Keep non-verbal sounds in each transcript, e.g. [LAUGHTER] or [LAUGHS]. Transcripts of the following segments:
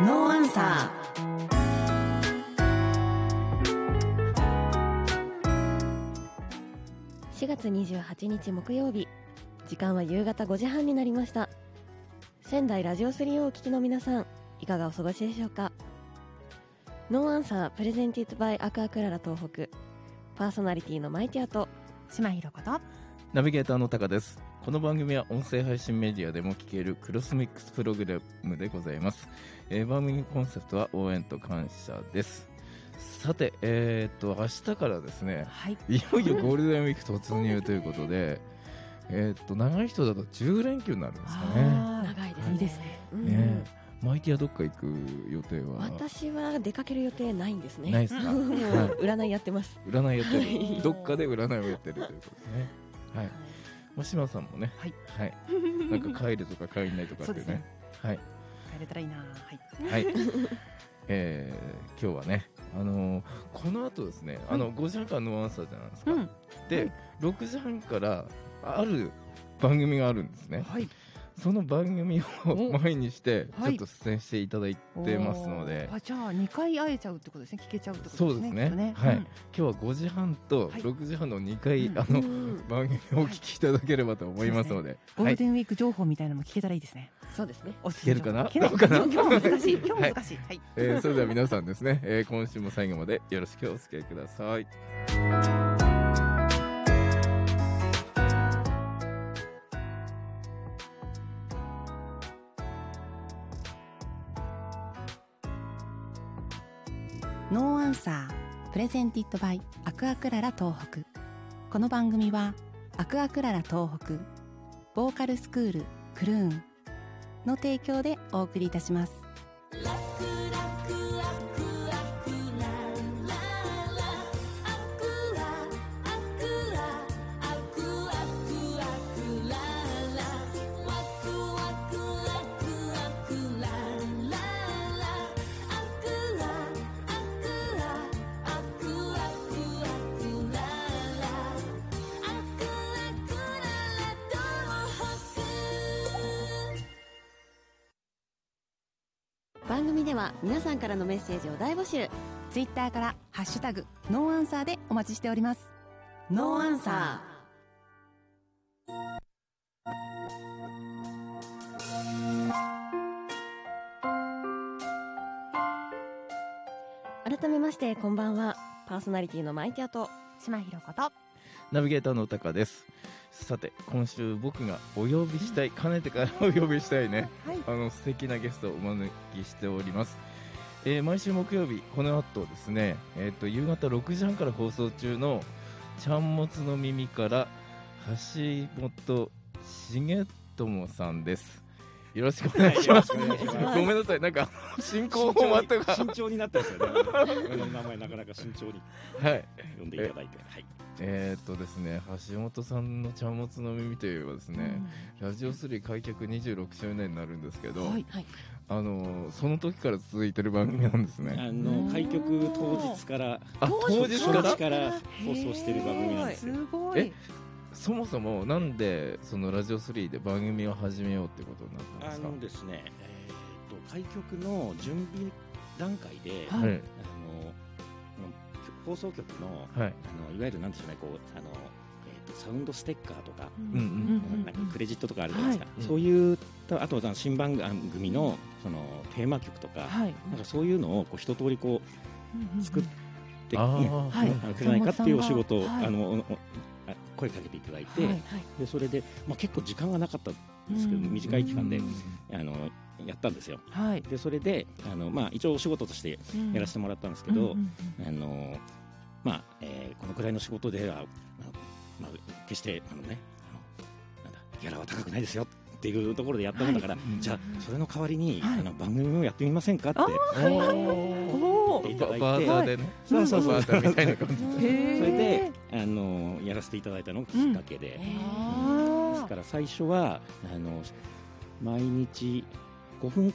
No Answer 4月28日木曜日。時間は夕方5時半になりました。仙台ラジオ3をお聞きの皆さんいかがお過ごしでしょうか？ No Answer presented by アクアクララ東北。パーソナリティのマイティアと島ひろことナビゲーターのタカです。この番組は音声配信メディアでも聞けるクロスミックスプログラムでございます。えー番組コンセプトは応援と感謝です。さて、えーっと、明日からですね、はいいよいよゴールデンウィーク突入ということで、えーっと、長い人だと10連休になるんですかね。あ長いですねいいですねうんマイティはどっか行く予定は？私は出かける予定ないんですねないですか、[LAUGHS] 占いやってますい、占いやってはいる。どっかで占いをやってるということですね。はい。まあ、島さんもね、はい、はい、なんか帰るとか帰んないとかってね。ね。はい。帰れたらいいな。はい。はい、[LAUGHS] えー、今日はね、あのーこの後ですね、あの5時半からのアンサーじゃないですか、うん。で、6時半からある番組があるんですね、はいその番組をお。前にして、ちはい。ょっと出演していただいてますので、おー。あじゃあ二回会えちゃうってことですね。聞けちゃうってことそうですね。きっとはい。うん。今日は5時半とはい。6時半の2回、うん。あのうん。番組をお聞きいただければと思いますので、はい、ゴールデンウィーク情報みたいなのも聞けたらいいですね。そうですね。おすすけるかな？情報聞けない。どうかな今日も難しい。[LAUGHS] 今日も難しい。はい。えーそれでは皆さんですね、えー今週も最後までよろしくお付き合いください。ンサープレゼンティットバイアクアクララ東北。この番組はアクアクララ東北ボーカルスクールクルーンの提供でお送りいたします。番組では皆さんからのメッセージを大募集。ツイッターからハッシュタグノーアンサーでお待ちしております。ノーアンサー。改めましてこんばんは。パーソナリティのマイティアと。島ひろこと。ナビゲーターのタカです。さて、今週僕がお呼びしたい、かねてからお呼びしたいね、はいあの素敵なゲストをお招きしております。えー毎週木曜日、この後ですね、えっ、と、夕方6時半から放送中の、ちゃんもつの耳から、橋本重友さんです。よろしくお願いします。ごめんなさい、なんか、進行フォーマットが。慎重になってますよね。俺の名前なかなか慎重にはい。呼んでいただいて、はい。えーっとですね、橋本さんのちゃんもつの耳といえばですね、ラジオ3開局26周年になるんですけど、はいはい。あのーその時から続いてる番組なんですね。あの開局当日からあ、当日から初日から？放送してる番組なんですよ。すごえいそもそもなんでそのラジオ3で番組を始めようってことになったんであすか？のですね、えー、と開局の準備段階で、はい。あの放送局のはい。あのいわゆるなんでしょうね、こうあのえー、とサウンドステッカーとか。うんうんなんかクレジットとかあるじゃないですか、はい。そういうとあとは新番組のそのテーマ曲とか、はい。なんかそういうのをこう一通りこう作っで、あー。ねはい。あのくれないかっていうお仕事を、はい。あの声かけていただいて、はいでそれで、まあ、結構時間がなかったんですけど、うん短い期間で、うん。あのやったんですよ。はい。でそれであの、まあ、一応お仕事としてやらせてもらったんですけど、うんうんあのまあえーこのくらいの仕事では、あのまあ、決してあの、ね、あのなんだギャラは高くないですよっていうところでやったもんだから、うんじゃあそれの代わりに、はい。あの番組もやってみませんかってい。ただいて。ババーターでね。そうそうそうバーターみたいな感じ。で。へー。それであのやらせていただいたのがきっかけで、あですから最初はあの毎日5分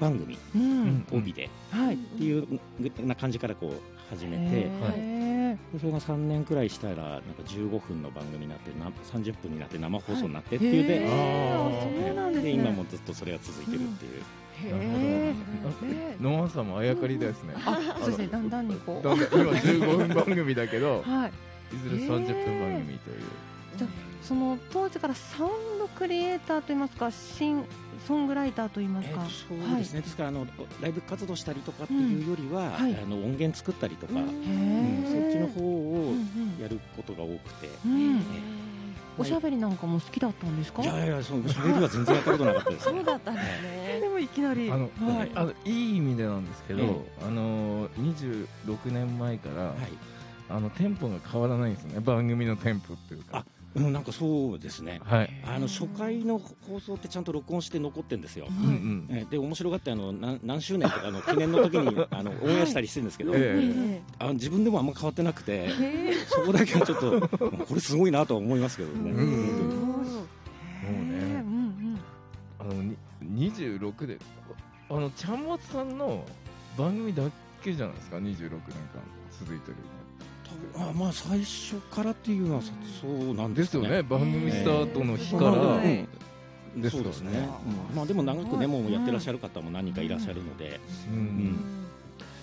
番組ーうん。うん。帯ではい。っていうな感じからこう始めてへー。それが3年くらいしたらなんか15分の番組になってな30分になって生放送になってっていうで,、へー。あー。そうなんですね。今もずっとそれが続いてるっていう、へなるノアさんもあやかりですね。あそうですねだんだんにこう。今15分番組だけどはい。いずれ30分番組という。その当時からサウンドクリエイターといいますかシンソングライターといいますか、えーとそうですね、ですからあのライブ活動したりとかっていうよりは、はい。あの音源作ったりとか、へうん。ー。そっちの方をうんやることが多くて、おしゃべりなんかも好きだったんですか？いやいやそう喋りは全然やったことなかったですね。そうだったんですね。でもいきなり。あの、はい。あのいい意味でなんですけど、えあの26年前から、はい。あのテンポが変わらないんですよね。番組のテンポっていうか。あうん、なんかそうですね。はい。あの初回の放送ってちゃんと録音して残ってるんですよ、うんうん。えで面白がってあの何何周年とかの [LAUGHS] 記念の時にあのオンエアしたりしてるんですけど、ええ。あの自分でもあんま変わってなくてそこだけはちょっとこれすごいなとは思いますけどね、うんへーね。うんあのに26であのちゃんまつさんの番組だけじゃないですか？26年間続いてるあまあ最初からっていうのはそそうなんですすよね。ね。番組スタートの日かえら、えうんですよね。そうですね、うん。まあでも長くねもうやってらっしゃる方も何人かいらっしゃるので、うん。ん。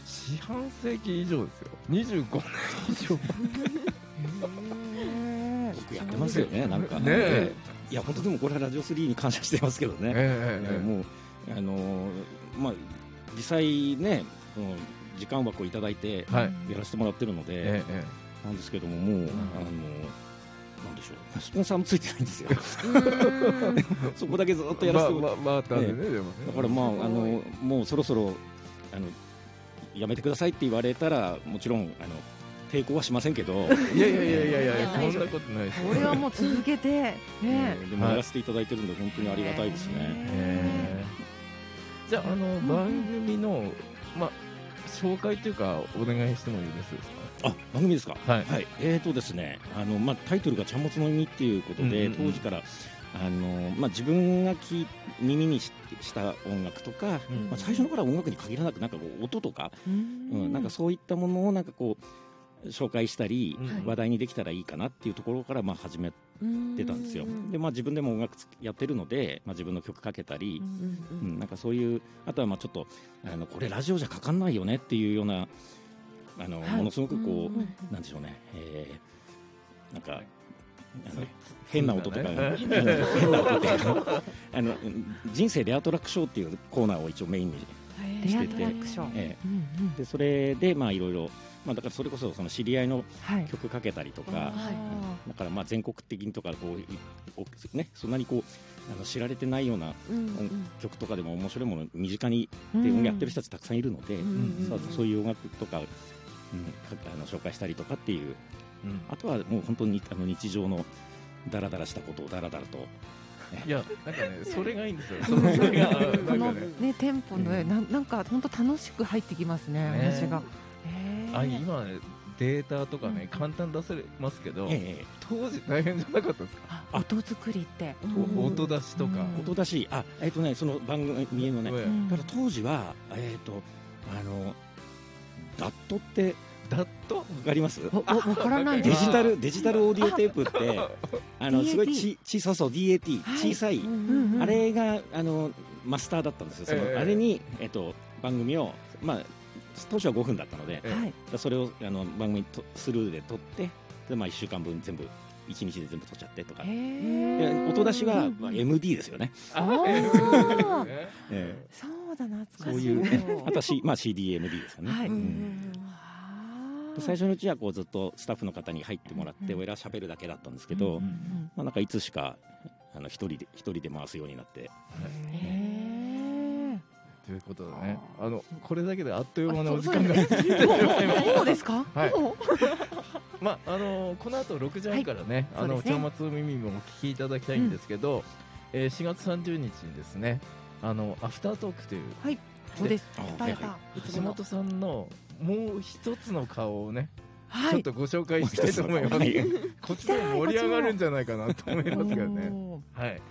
四半世紀以上ですよ。25年以上。よくやってますよねなんか。ねえ。いや本当でもこれはラジオ3に感謝してますけどね、えええーもうあのーまあ実際ね時間枠をいただいてはい。やらせてもらってるので、ええなんですけどももう、あのなんでしょう。スポンサーもついてないんですよ。[LAUGHS] そこだけずっとやらせてもらって。まあまあまあ、ね、でもね。だからまああのもうそろそろあのやめてくださいって言われたらもちろんあの抵抗はしませんけど、いやいやいやいやいや [LAUGHS] そんなことないですよ。これはもう続けてね。えーでもはい。やらせていただいてるんで本当にありがたいですね。えー。じゃああの番組のまあ紹介というかお願いしてもいいですか？あ番組ですか？はい。はい。えーとですね、あのまあタイトルがちゃんもつの耳っていうことで、当時からあのまあ自分が聞い耳にしした音楽とか、うんまあ最初の頃は音楽に限らなくなんかこう音とか、ううん。ん、なんかそういったものをなんかこう紹介したり、うん話題にできたらいいかなっていうところからまあ始めてたんですよ。でまあ自分でも音楽つやってるので、まあ自分の曲かけたり。うん、なんかそういうあとはまあちょっとあのこれラジオじゃかかんないよねっていうようなあの、はい。ものすごくこう、うんなんでしょうね、えーなんかあの変な音とか、ね。[LAUGHS] 変な音っていうのあの人生レアトラックショーっていうコーナーを一応メインに、レアトラクション。えうんうん。ーでそれでまあいろいろまあだからそれこそその知り合いのはい。曲かけたりとか、あだからまあ全国的にとかこうねそんなにこうあの知られてないような曲とかでも面白いもの身近にーで音楽やってる人たちたくさんいるので、うんそうそういう音楽とか、うん、かあの紹介したりとかっていう。うん。あとはもう本当にあの日常のダラダラしたことをダラダラといやなんかねそれがいいんですよ。[LAUGHS] それそれがこのね。ねテンポのうん。なんなんか本当楽しく入ってきますねね。私が。あ今ねデータとかねうん。簡単に出せますけどええ当時大変じゃなかったですか？あ音作りって。お音出しとか。うん。音だしあえっ、とねその番組のね、ええ。うん。だから当時はえっ、とあのダットってダットわかります？わからないデジタルデジタルオーディオテープってあのすごいちちそうそう DAT、はい。小さい、あれがあのマスターだったんですよ。その、ええ。あれに、えっと、番組をまあ当初は5分だったのでえはい。それをあの番組とスルーで撮ってで、まあ、1週間分全部1日で全部撮っちゃってとか。音出しは、MD ですよね、あー。ええ。そうだ懐かしい。そういうあとは、C まあ、CDMD ですよね、はい。うん最初のうちはこうずっとスタッフの方に入ってもらって、うん俺ら喋るだけだったんですけど、うんうんまあ、なんかいつしかあの一人で一人で回すようになって。へということでね。あ。のこれだけであっという間ーのお時間がそう過ぎてしまいました。もうですか？はい。[LAUGHS] まああのこの後6時半からね、あの長松耳もお聞きいただきたいんですけど、えー4月30日にですねあのアフタートークというそうです。はいつもの橋本さんのもう一つの顔をね、はい。ちょっとご紹介したいと思います、はい。こっちでも盛り上がるんじゃないかなと思いますけどね。[LAUGHS] はい、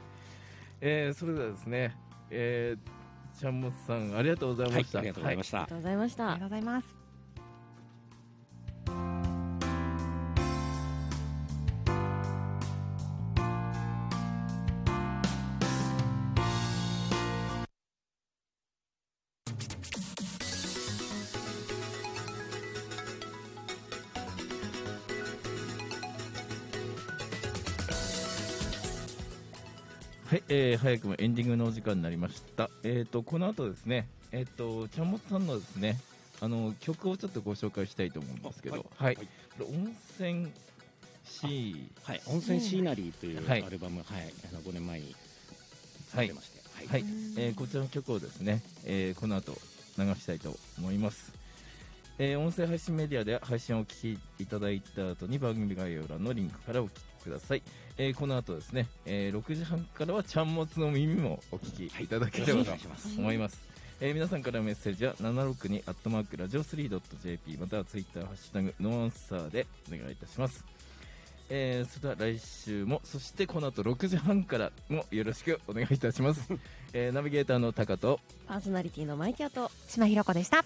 えー、それではですねえー、ちゃんもつさんありがとうございました、はいありがとうございました、ありがとうございました。ありがとうございますはい、えー、早くもエンディングのお時間になりました。えっ、ー、とこの後ですね、えっ、ー、とちゃんもつさんのですね、あの曲をちょっとご紹介したいと思うんですけど、はい、はい、温泉シー、はい、温泉シーナリーというアルバム、はい、あの5年前に作ってまして、はい、はい、えー、こちらの曲をですね、えー、この後流したいと思います。えー、音声配信メディアで配信をお聞きいただいた後に番組概要欄のリンクからお聞きください、えー、この後ですね、えー、6時半からはちゃんもつの耳もお聞きい。ただければと思います、えー、皆さんからのメッセージは762アットマークラジオ 3.jp またはツイッターハッシュタグノンサーでお願いいたします。えー、それでは来週もそしてこの後6時半からもよろしくお願いいたします、[LAUGHS] えー、ナビゲーターのタカとパーソナリティのマイキャと島ひろ子でした。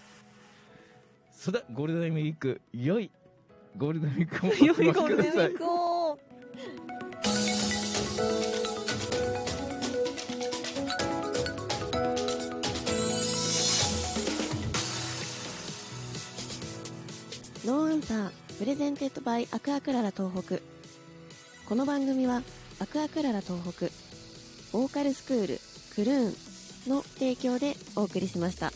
それではゴールデンウィーク良いゴールデンウィークをお過ごしください No Answer presented by アクアクララ東北この番組はアクアクララ東北ボーカルスクールクルーンの提供でお送りしました。